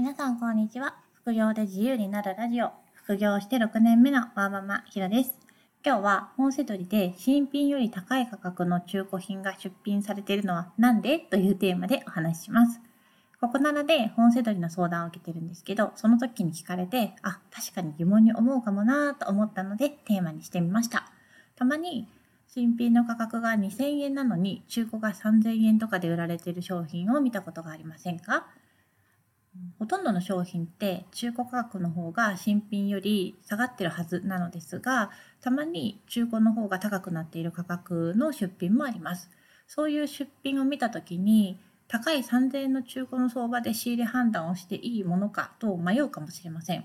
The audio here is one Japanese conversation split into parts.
皆さんこんにちは。副業で自由になるラジオ。副業して6年目のワーママひろです。今日は本セドリで新品より高い価格の中古品が出品されているのは何で？というテーマでお話しします。ここならで本セドリの相談を受けてるんですけど、その時に聞かれて、あ、確かに疑問に思うかもなと思ったのでテーマにしてみました。たまに新品の価格が2000円なのに中古が3000円とかで売られている商品を見たことがありませんか？ほとんどの商品って中古価格の方が新品より下がってるはずなのですがたまに中古の方が高くなっている価格の出品もあります。そういう出品を見た時に高い3000円の中古の相場で仕入れ判断をしていいものかと迷うかもしれません。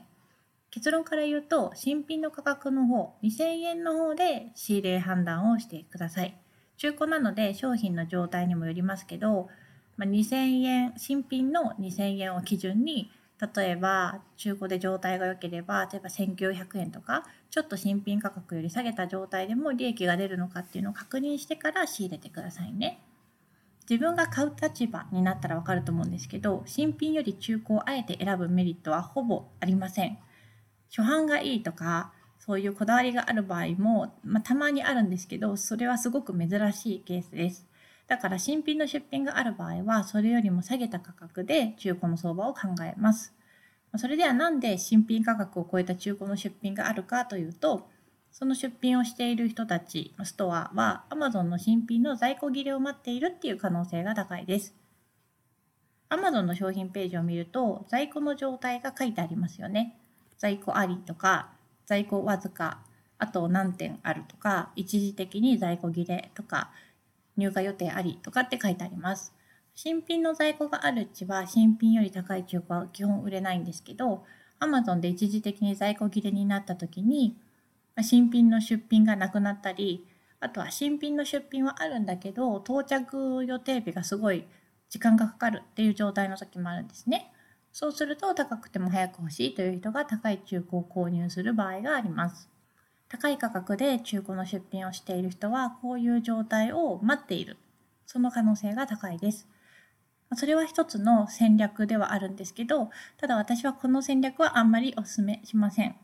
結論から言うと新品の価格の方2000円の方で仕入れ判断をしてください。中古なので商品の状態にもよりますけどまあ、2000円新品の2000円を基準に例えば中古で状態が良ければ例えば1900円とかちょっと新品価格より下げた状態でも利益が出るのかっていうのを確認してから仕入れてくださいね。自分が買う立場になったらわかると思うんですけど新品より中古をあえて選ぶメリットはほぼありません。初版がいいとかそういうこだわりがある場合も、まあ、たまにあるんですけどそれはすごく珍しいケースです。だから新品の出品がある場合は、それよりも下げた価格で中古の相場を考えます。それではなんで新品価格を超えた中古の出品があるかというと、その出品をしている人たち、ストアは Amazon の新品の在庫切れを待っているっていう可能性が高いです。Amazon の商品ページを見ると、在庫の状態が書いてありますよね。在庫ありとか、在庫わずか、あと何点あるとか、一時的に在庫切れとか、入荷予定ありとかって書いてあります。新品の在庫があるうちは新品より高い中古は基本売れないんですけど Amazon で一時的に在庫切れになった時に新品の出品がなくなったりあとは新品の出品はあるんだけど到着予定日がすごい時間がかかるっていう状態の時もあるんですね。そうすると高くても早く欲しいという人が高い中古を購入する場合があります。高い価格で中古の出品をしている人はこういう状態を待っている。その可能性が高いです。それは一つの戦略ではあるんですけどただ私はこの戦略はあんまりお勧めしません。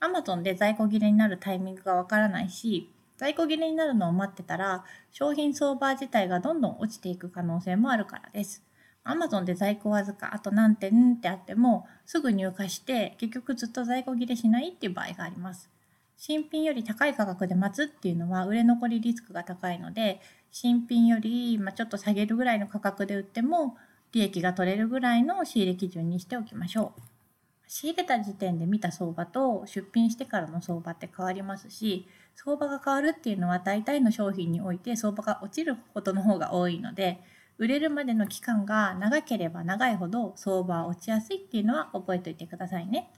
Amazon で在庫切れになるタイミングがわからないし在庫切れになるのを待ってたら商品相場自体がどんどん落ちていく可能性もあるからです。Amazon で在庫わずかあと何点ってあってもすぐ入荷して結局ずっと在庫切れしないっていう場合があります。新品より高い価格で待つっていうのは売れ残りリスクが高いので新品よりまちょっと下げるぐらいの価格で売っても利益が取れるぐらいの仕入れ基準にしておきましょう。仕入れた時点で見た相場と出品してからの相場って変わりますし相場が変わるっていうのは大体の商品において相場が落ちることの方が多いので売れるまでの期間が長ければ長いほど相場は落ちやすいっていうのは覚えておいてくださいね。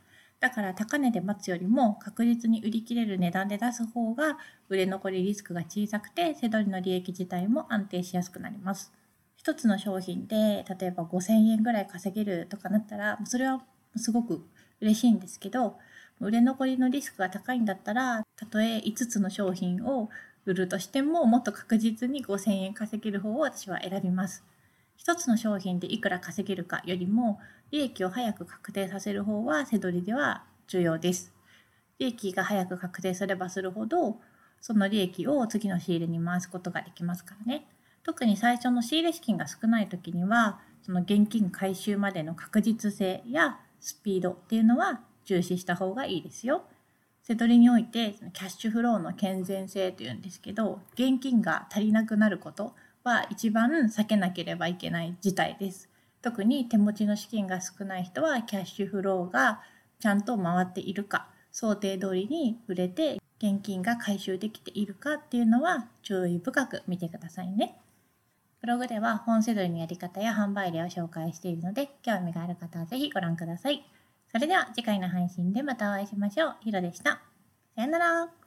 だから高値で待つよりも確実に売り切れる値段で出す方が売れ残りリスクが小さくて背取りの利益自体も安定しやすくなります。一つの商品で例えば5000円ぐらい稼げるとかなったらそれはすごく嬉しいんですけど売れ残りのリスクが高いんだったらたとえ5つの商品を売るとしてももっと確実に5000円稼げる方を私は選びます。一つの商品でいくら稼げるかよりも利益を早く確定させる方は背取りでは重要です。利益が早く確定すればするほどその利益を次の仕入れに回すことができますからね。特に最初の仕入れ資金が少ない時にはその現金回収までの確実性やスピードっていうのは重視した方がいいですよ。背取りにおいてキャッシュフローの健全性というんですけど現金が足りなくなることは一番避けなければいけない事態です。特に手持ちの資金が少ない人はキャッシュフローがちゃんと回っているか想定通りに売れて現金が回収できているかっていうのは注意深く見てくださいね。ブログでは本セドリのやり方や販売例を紹介しているので興味がある方はぜひご覧ください。それでは次回の配信でまたお会いしましょう。ひろでした。さよなら。